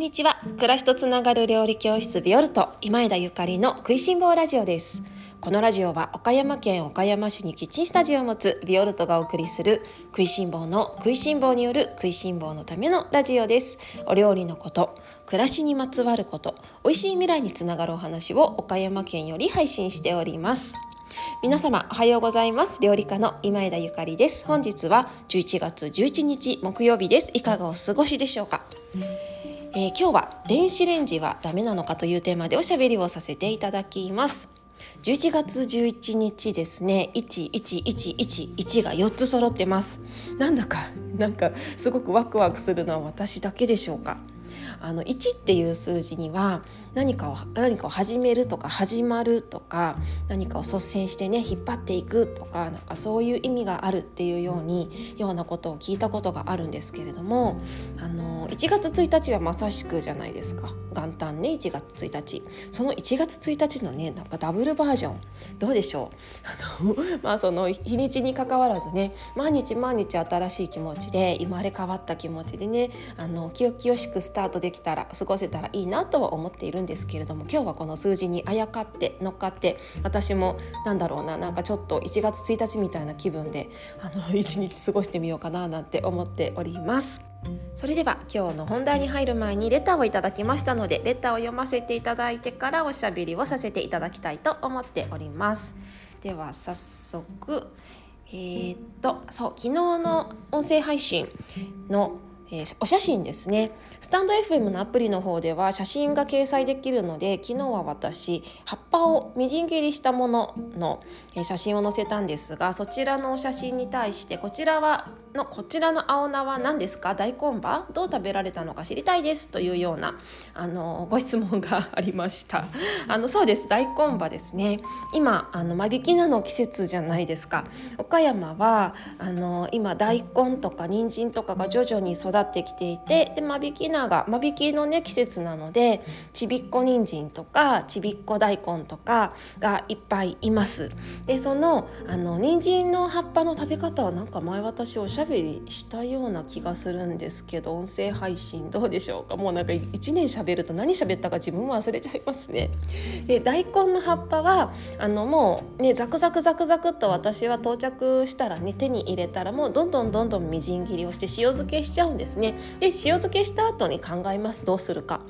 んにちは。暮らしとつながる料理教室ビオルト今枝ゆかりの食いしん坊ラジオです。このラジオは岡山県岡山市にキッチンスタジオを持つビオルトがお送りする食いしん坊の食いしん坊による食いしん坊のためのラジオです。お料理のこと暮らしにまつわること美味しい未来につながるお話を岡山県より配信しております。皆様おはようございます。料理家の今枝ゆかりです。本日は11月11日木曜日です。いかがお過ごしでしょうか、えー、今日は電子レンジはダメなのかというテーマでおしゃべりをさせていただきます。11月11日ですね。1111が4つ揃ってます。なんだかなんかすごくワクワクするのは私だけでしょうか。あの1っていう数字には何かを何かを始めるとか始まるとか何かを率先してね引っ張っていくとかなんかそういう意味があるっていうようにようなことを聞いたことがあるんですけれどもあの1月1日はまさしくじゃないですか。元旦ね1月1日。その1月1日のねなんかダブルバージョン。どうでしょう？あの まあその日にちにかかわらずね毎日毎日新しい気持ちで生まれ変わった気持ちでねあの清々しくスタートできたら過ごせたらいいなとは思っているんですけれども今日はこの数字にあやかって乗っかって私もなんだろうななんかちょっと1月1日みたいな気分であの 一日過ごしてみようかななんて思っております。それでは今日の本題に入る前にレターをいただきましたのでレターを読ませていただいてからおしゃべりをさせていただきたいと思っておりますでは早速えー、っとそう昨日の音声配信のえー、お写真ですね。スタンド FM のアプリの方では写真が掲載できるので昨日は私葉っぱをみじん切りしたものの、写真を載せたんですがそちらのお写真に対してこちらはのこちらの青菜は何ですか？大根葉？どう食べられたのか知りたいですというようなあのご質問がありました。あのそうです。大根葉ですね。今あの間引き菜の季節じゃないですか。岡山はあの今大根とか人参とかが徐々に育ってきていてで間引き菜が間引きのね季節なのでちびっこ人参とかちびっこ大根とかがいっぱいいます。でそのあの人参の葉っぱの食べ方はなんか前私おしゃべりしたような気がするんですけど音声配信どうでしょうか？もうなんか1年しゃべると何しゃべったか自分も忘れちゃいますね。で大根の葉っぱはあのもうねザクザクザクザクっと私は到着したらね手に入れたらもうどんどんどんどんみじん切りをして塩漬けしちゃうんですね。で塩漬けした後に考えます。どうするか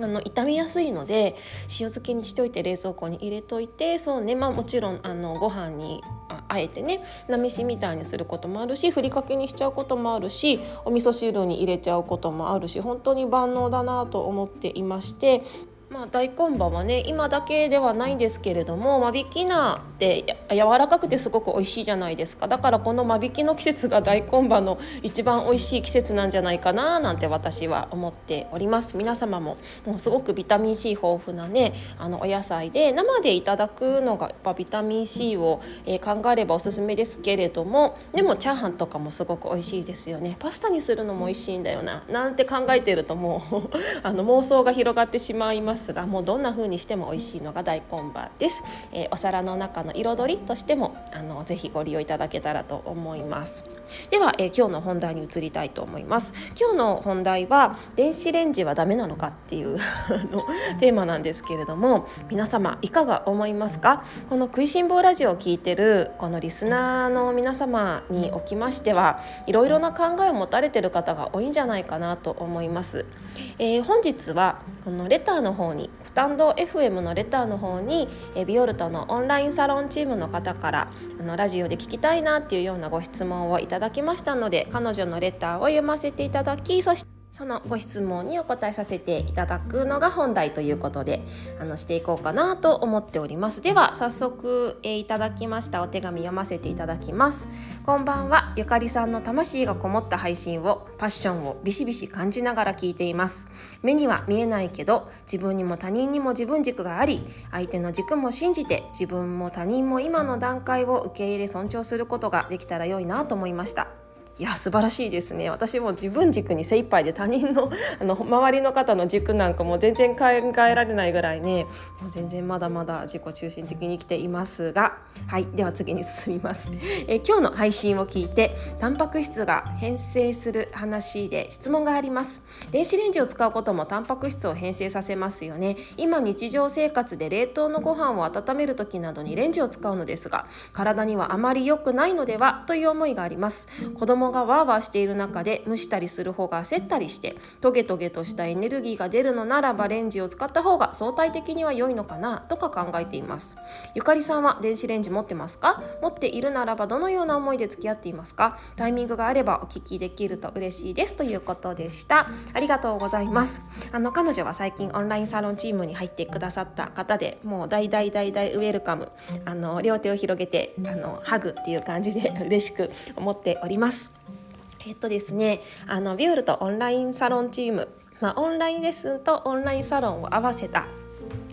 あの傷みやすいので塩漬けにしといて冷蔵庫に入れといてそうねまあもちろんあのご飯にあえてねなめしみたいにすることもあるしふりかけにしちゃうこともあるしお味噌汁に入れちゃうこともあるし本当に万能だなと思っていましてまあ、大根葉はね今だけではないんですけれども間引き菜って柔らかくてすごく美味しいじゃないですか。だからこの間引きの季節が大根葉の一番美味しい季節なんじゃないかななんて私は思っております。皆様ももうすごくビタミン C 豊富なねあのお野菜で生でいただくのがやっぱビタミン C を、えー、考えればおすすめですけれどもでもチャーハンとかもすごく美味しいですよね。パスタにするのも美味しいんだよななんて考えてるともう あの妄想が広がってしまいます。ますがもうどんな風にしても美味しいのが大根葉です、えー、お皿の中の彩りとしてもあのぜひご利用いただけたらと思います。では、えー、今日の本題に移りたいと思います。今日の本題は電子レンジはダメなのかっていう のテーマなんですけれども皆様いかが思いますか？この食いしん坊ラジオを聞いてるこのリスナーの皆様におきましてはいろいろな考えを持たれてる方が多いんじゃないかなと思います、えー、本日はこのレターの方にスタンド FM のレターの方にえビオルトのオンラインサロンチームの方からあのラジオで聞きたいなっていうようなご質問をいただきましたので彼女のレターを読ませていただきそしてそのご質問にお答えさせていただくのが本題ということであのしていこうかなと思っております。では早速、えー、いただきましたお手紙読ませていただきます。こんばんは。ゆかりさんの魂がこもった配信をパッションをビシビシ感じながら聞いています。目には見えないけど自分にも他人にも自分軸があり相手の軸も信じて自分も他人も今の段階を受け入れ尊重することができたら良いなと思いました。いや素晴らしいですね。私も自分軸に精一杯で他人の あの周りの方の軸なんかも全然考えられないぐらいね。もう全然まだまだ自己中心的に生きていますが。はいでは次に進みます、え今日の配信を聞いてタンパク質が変性する話で質問があります。電子レンジを使うこともタンパク質を変性させますよね。今日常生活で冷凍のご飯を温める時などにレンジを使うのですが体にはあまり良くないのではという思いがあります。子供がワーワーしている中で蒸したりする方が焦ったりしてトゲトゲとしたエネルギーが出るのならばレンジを使った方が相対的には良いのかなとか考えています。ゆかりさんは電子レンジ持ってますか？持っているならばどのような思いで付き合っていますか？タイミングがあればお聞きできると嬉しいです。ということでした。ありがとうございます。あの彼女は最近オンラインサロンチームに入ってくださった方でもう大大大大ウェルカム。あの両手を広げてあのハグっていう感じで嬉しく思っております。えっとですねあのビュールとオンラインサロンチームまあ、オンラインレッスンとオンラインサロンを合わせた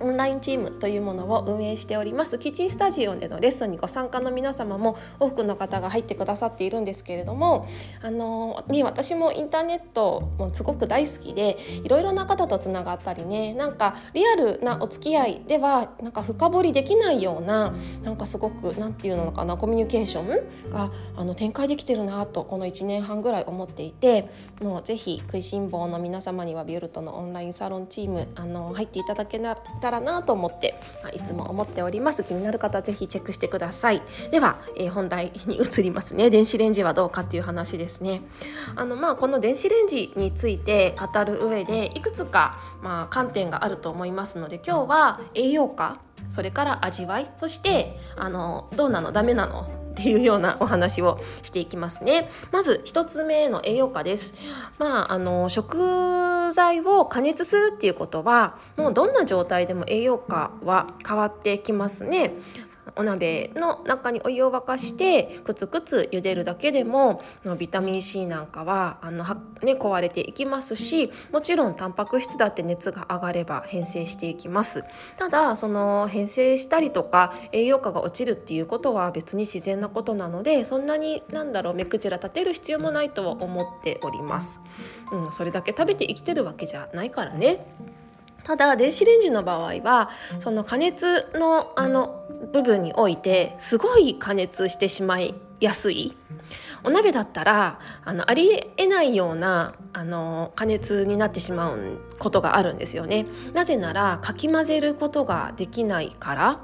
オンラインチームというものを運営しております。キッチンスタジオでのレッスンにご参加の皆様も多くの方が入ってくださっているんですけれどもあの、ね、私もインターネットもすごく大好きでいろいろな方とつながったりねなんかリアルなお付き合いではなんか深掘りできないようななんかすごく何て言うのかなコミュニケーションがあの展開できてるなとこの1年半ぐらい思っていてもうぜひ食いしん坊の皆様にはビュルトのオンラインサロンチームあの入っていただけたたらなと思って、まあ、いつも思っております。気になる方はぜひチェックしてください。では、えー、本題に移りますね。電子レンジはどうかっていう話ですね。あのまあこの電子レンジについて語る上でいくつかまあ観点があると思いますので今日は栄養価それから味わいそしてあのどうなのダメなのっていうようなお話をしていきますね。まず1つ目の栄養価です。まああの食材を加熱するっていうことはもうどんな状態でも栄養価は変わってきますね。お鍋の中にお湯を沸かしてくつくつ茹でるだけでもビタミン C なんかはあのは、ね、壊れていきますしもちろんタンパク質だって熱が上がれば変性していきます。ただその変性したりとか栄養価が落ちるっていうことは別に自然なことなのでそんなになんだろう目くじら立てる必要もないとは思っております、うん、それだけ食べて生きてるわけじゃないからね。ただ電子レンジの場合はその加熱のあの部分においてすごい加熱してしまいやすい。お鍋だったらあのありえないようなあの加熱になってしまうことがあるんですよね。なぜならかき混ぜることができないから。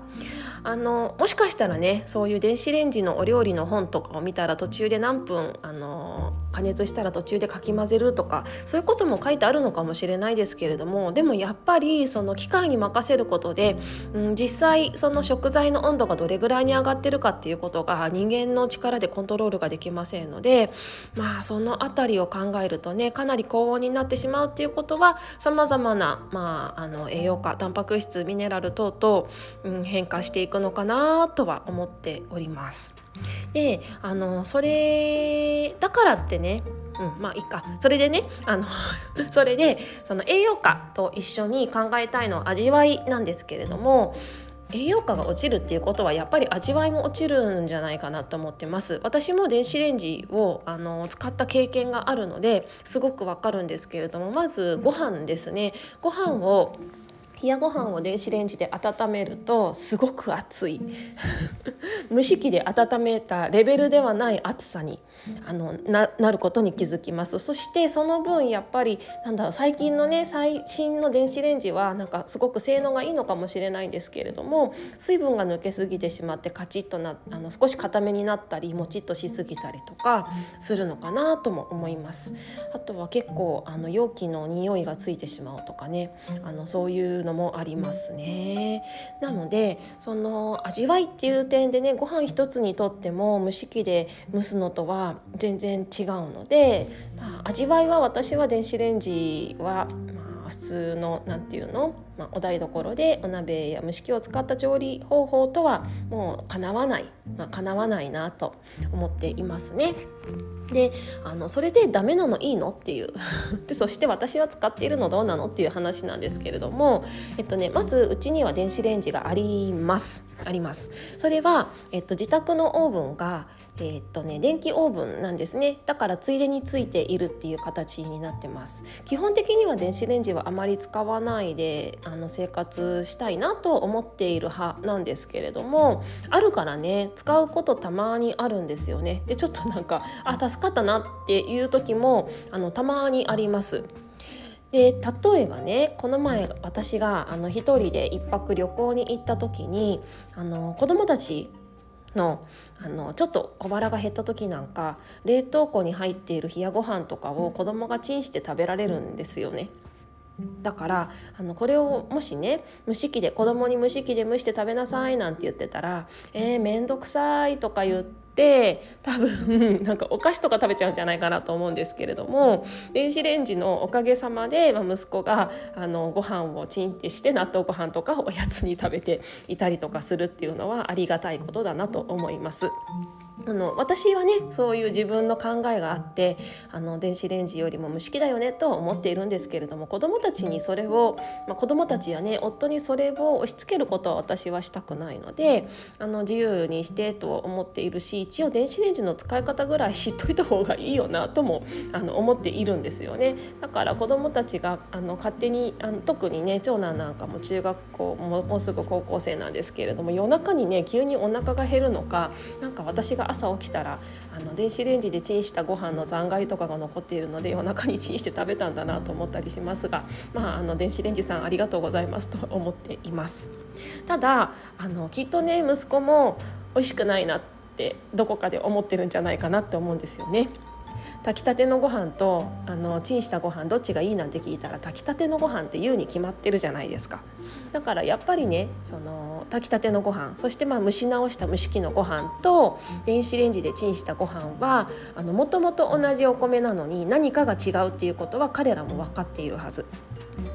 あのもしかしたらねそういう電子レンジのお料理の本とかを見たら途中で何分あの加熱したら途中でかき混ぜるとかそういうことも書いてあるのかもしれないですけれどもでもやっぱりその機械に任せることで、うん、実際その食材の温度がどれぐらいに上がってるかっていうことが人間の力でコントロールができませんのでまあその辺りを考えるとねかなり高温になってしまうっていうことはさまざまな、まあ、あの栄養価タンパク質ミネラル等々、うん、変化していくくのかなとは思っております。であのそれだからってねうん、まあいいか。それでねあの それでその栄養価と一緒に考えたいのは味わいなんですけれども栄養価が落ちるっていうことはやっぱり味わいも落ちるんじゃないかなと思ってます。私も電子レンジをあの使った経験があるのですごくわかるんですけれどもまずご飯ですね。ご飯を冷やご飯を電子レンジで温めるとすごく熱い。蒸し器で温めたレベルではない熱さにあのなることに気づきます。そしてその分やっぱりなんだろう最近のね最新の電子レンジはなんかすごく性能がいいのかもしれないんですけれども水分が抜けすぎてしまってカチッとなあの少し固めになったりもちっとしすぎたりとかするのかなとも思います。あとは結構あの容器の匂いがついてしまうとかねあのそういうのもありますね。なのでその味わいっていう点でねご飯一つにとっても蒸し器で蒸すのとは全然違うので、まあ、味わいは私は電子レンジは、まあ、普通の何て言うの、まあ、お台所でお鍋や蒸し器を使った調理方法とはもうかなわない、まあ、かなわないなと思っていますね。であのそれでダメなのいいのっていう。でそして私は使っているのどうなのっていう話なんですけれども、えっとね、まずうちには電子レンジがあります。あります。それは、えっと、自宅のオーブンがえ、っとね電気オーブンなんですね。だからついでについているっていう形になってます。基本的には電子レンジはあまり使わないであの生活したいなと思っている派なんですけれどもあるからね使うことたまにあるんですよねでちょっとなんかあ助かったなっていう時もあのたまにありますで例えばねこの前私があの一人で1泊旅行に行った時にあの子供たちのあのちょっと小腹が減った時なんか冷凍庫に入っている冷やご飯とかを子供がチンして食べられるんですよね。だからあのこれをもしね蒸し器で子供に蒸し器で蒸して食べなさいなんて言ってたら「えー、めんどくさい」とか言って多分なんかお菓子とか食べちゃうんじゃないかなと思うんですけれども電子レンジのおかげさまで、まあ、息子があのご飯をチンってして納豆ご飯とかおやつに食べていたりとかするっていうのはありがたいことだなと思います。あの私はねそういう自分の考えがあってあの電子レンジよりも蒸し器だよねと思っているんですけれども子どもたちにそれを、まあ、子どもたちやね夫にそれを押し付けることは私はしたくないのであの自由にしてと思っているし一応電子レンジの使い方ぐらい知っといた方がいいよなともあの思っているんですよね。だから子どもたちがあの勝手にあの特にね長男なんかも中学校ももうすぐ高校生なんですけれども夜中にね急にお腹が減るのかなんか私が朝起きたらあの電子レンジでチンしたご飯の残骸とかが残っているので夜中にチンして食べたんだなと思ったりしますが、まあ、あの電子レンジさんありがとうございますと思っています。ただあのきっとね息子も美味しくないなってどこかで思ってるんじゃないかなって思うんですよね。炊きたてのご飯とあのチンしたご飯どっちがいいなんて聞いたら炊きたてのご飯って言うに決まってるじゃないですか。だからやっぱりねその炊きたてのご飯そしてまあ蒸し直した蒸し器のご飯と電子レンジでチンしたご飯はもともと同じお米なのに何かが違うっていうことは彼らも分かっているはず。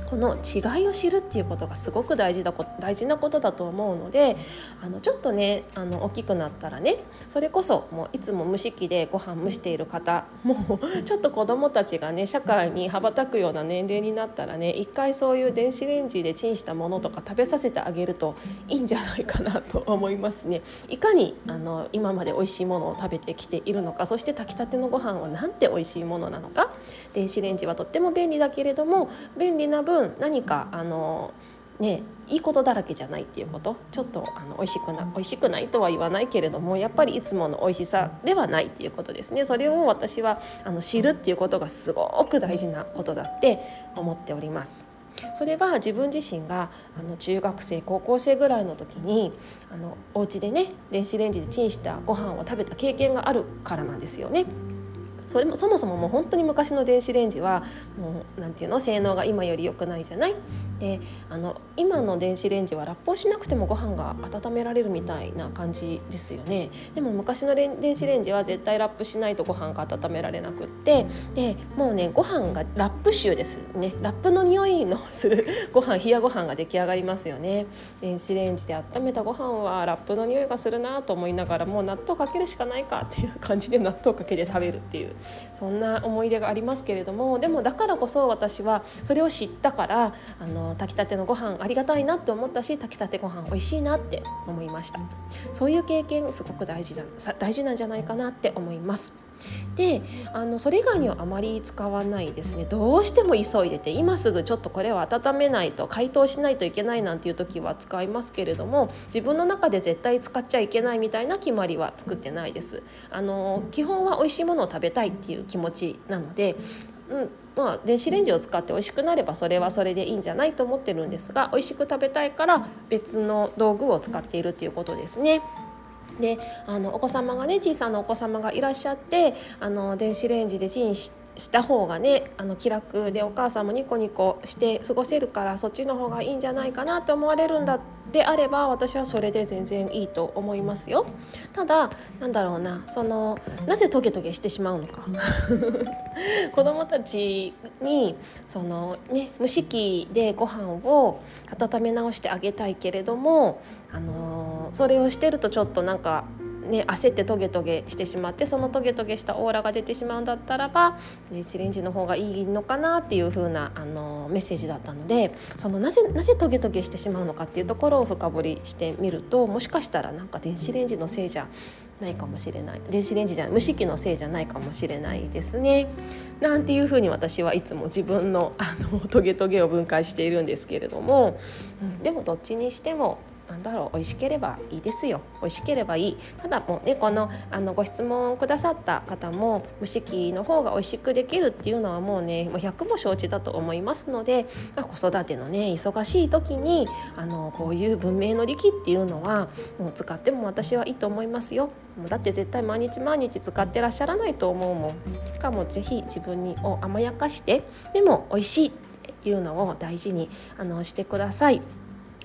この違いを知るっていうことがすごく大事だ大事なことだと思うのであのちょっとねあの大きくなったらねそれこそもういつも蒸し器でご飯蒸している方もう ちょっと子どもたちがね社会に羽ばたくような年齢になったらね一回そういう電子レンジでチンしたものとか食べさせてあげるといいんじゃないかなと思いますね。いかにあの今まで美味しいものを食べてきているのかそして炊きたてのご飯はなんて美味しいものなのか電子レンジはとっても便利だけれども便利な分分何かあのねいいことだらけじゃないっていうことちょっとあの美味しくな美味しくないとは言わないけれどもやっぱりいつもの美味しさではないっていうことですねそれを私はあの知るっていうことがすごく大事なことだって思っております。それは自分自身があの中学生高校生ぐらいの時にあのお家でね電子レンジでチンしたご飯を食べた経験があるからなんですよね。それもそもそももう本当に昔の電子レンジはもうなんていうの性能が今より良くないじゃない？であの今の電子レンジはラップをしなくてもご飯が温められるみたいな感じですよね。でも昔の電子レンジは絶対ラップしないとご飯が温められなくってでもうねご飯がラップ臭ですね。ラップの匂いのするご飯冷やご飯が出来上がりますよね。電子レンジで温めたご飯はラップの匂いがするなと思いながらもう納豆かけるしかないかっていう感じで納豆かけて食べるっていう。そんな思い出がありますけれどもでもだからこそ私はそれを知ったからあの炊きたてのご飯ありがたいなって思ったし炊きたてご飯美味しいなって思いました。そういう経験すごく大事だ大事なんじゃないかなって思います。であのそれ以外にはあまり使わないですねどうしても急いでて今すぐちょっとこれは温めないと解凍しないといけないなんていう時は使いますけれども自分の中で絶対使っちゃいけないみたいな決まりは作ってないですあの基本は美味しいものを食べたいっていう気持ちなのでうんまあ、電子レンジを使って美味しくなればそれはそれでいいんじゃないと思ってるんですが美味しく食べたいから別の道具を使っているっていうことですね。であのお子様がね小さなお子様がいらっしゃってあの電子レンジでチンしてした方がねあの気楽でお母さんもニコニコして過ごせるからそっちの方がいいんじゃないかなと思われるんだであれば私はそれで全然いいと思いますよ。ただなんだろうなそのなぜトゲトゲしてしまうのか 子供たちにその、ね、蒸し器でご飯を温め直してあげたいけれどもあのそれをしてるとちょっとなんかね、焦ってトゲトゲしてしまってそのトゲトゲしたオーラが出てしまうんだったらば電子レンジの方がいいのかなっていう風なあのメッセージだったのでそのなぜなぜトゲトゲしてしまうのかっていうところを深掘りしてみるともしかしたらなんか電子レンジのせいじゃないかもしれない電子レンジじゃ蒸し器のせいじゃないかもしれないですね。なんていうふうに私はいつも自分のあのトゲトゲを分解しているんですけれども、うん、でもどっちにしてもなんだろう美味しければいいですよ。美味しければいい。ただもうねこのあのご質問くださった方も蒸し器の方が美味しくできるっていうのはもうねもう100も承知だと思いますので子育てのね忙しい時にあのこういう文明の利器っていうのはもう使っても私はいいと思い。ますよだって絶対毎日毎日使ってらっしゃらないと思うもん。しかもぜひ自分にを甘やかしてでも美味しいっていうのを大事にあのしてください。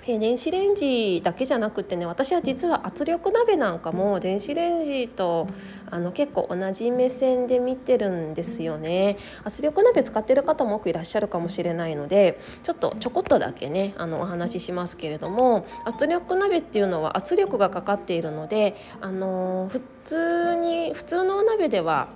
え電子レンジだけじゃなくてね私は実は圧力鍋なんかも電子レンジとあの結構同じ目線で見てるんですよね。圧力鍋使ってる方も多くいらっしゃるかもしれないのでちょっとちょこっとだけねあのお話ししますけれども圧力鍋っていうのは圧力がかかっているのであの普通に普通のお鍋では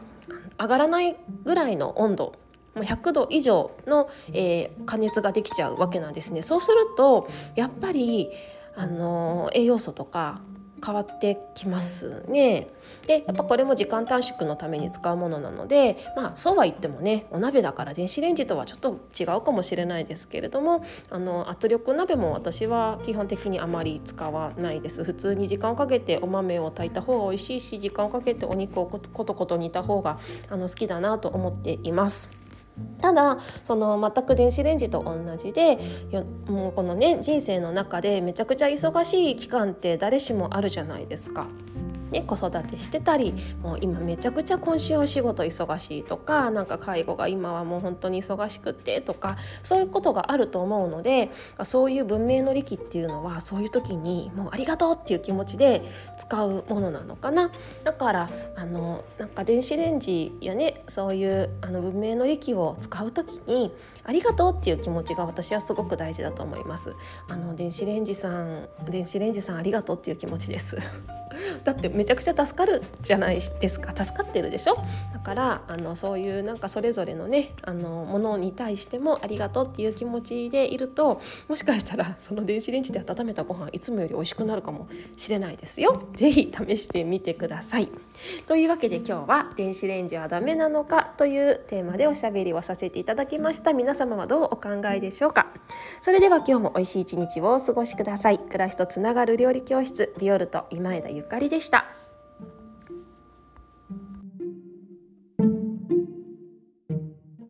上がらないぐらいの温度100度以上の、えー、加熱ができちゃうわけなんですね。そうするとやっぱりあの栄養素とか変わってきますね。でやっぱこれも時間短縮のために使うものなのでまあそうは言ってもねお鍋だから電子レンジとはちょっと違うかもしれないですけれどもあの圧力鍋も私は基本的にあまり使わないです普通に時間をかけてお豆を炊いた方が美味しいし時間をかけてお肉をコトコト煮た方があの好きだなと思っています。ただその全く電子レンジと同じでもうこのね人生の中でめちゃくちゃ忙しい期間って誰しもあるじゃないですか。ね、子育てしてたりもう今めちゃくちゃ今週お仕事忙しいとかなんか介護が今はもう本当に忙しくてとかそういうことがあると思うのでそういう文明の利器っていうのはそういう時にもうありがとうっていう気持ちで使うものなのかな。だからあのなんか電子レンジやねそういうあの文明の利器を使う時にありがとうっていう気持ちが私はすごく大事だと思います。あの電子レンジさん電子レンジさんありがとうっていう気持ちです。だってめちゃくちゃ助かるじゃないですか。助かってるでしょ？だからあのそういうなんかそれぞれのねあのものに対してもありがとうっていう気持ちでいるともしかしたらその電子レンジで温めたご飯いつもより美味しくなるかもしれないですよ。ぜひ試してみてください。というわけで今日は電子レンジはダメなのかというテーマでおしゃべりをさせていただきました。皆様はどうお考えでしょうか？それでは今日も美味しい一日をお過ごしください。暮らしとつながる料理教室ビオルト今枝ゆかりでした。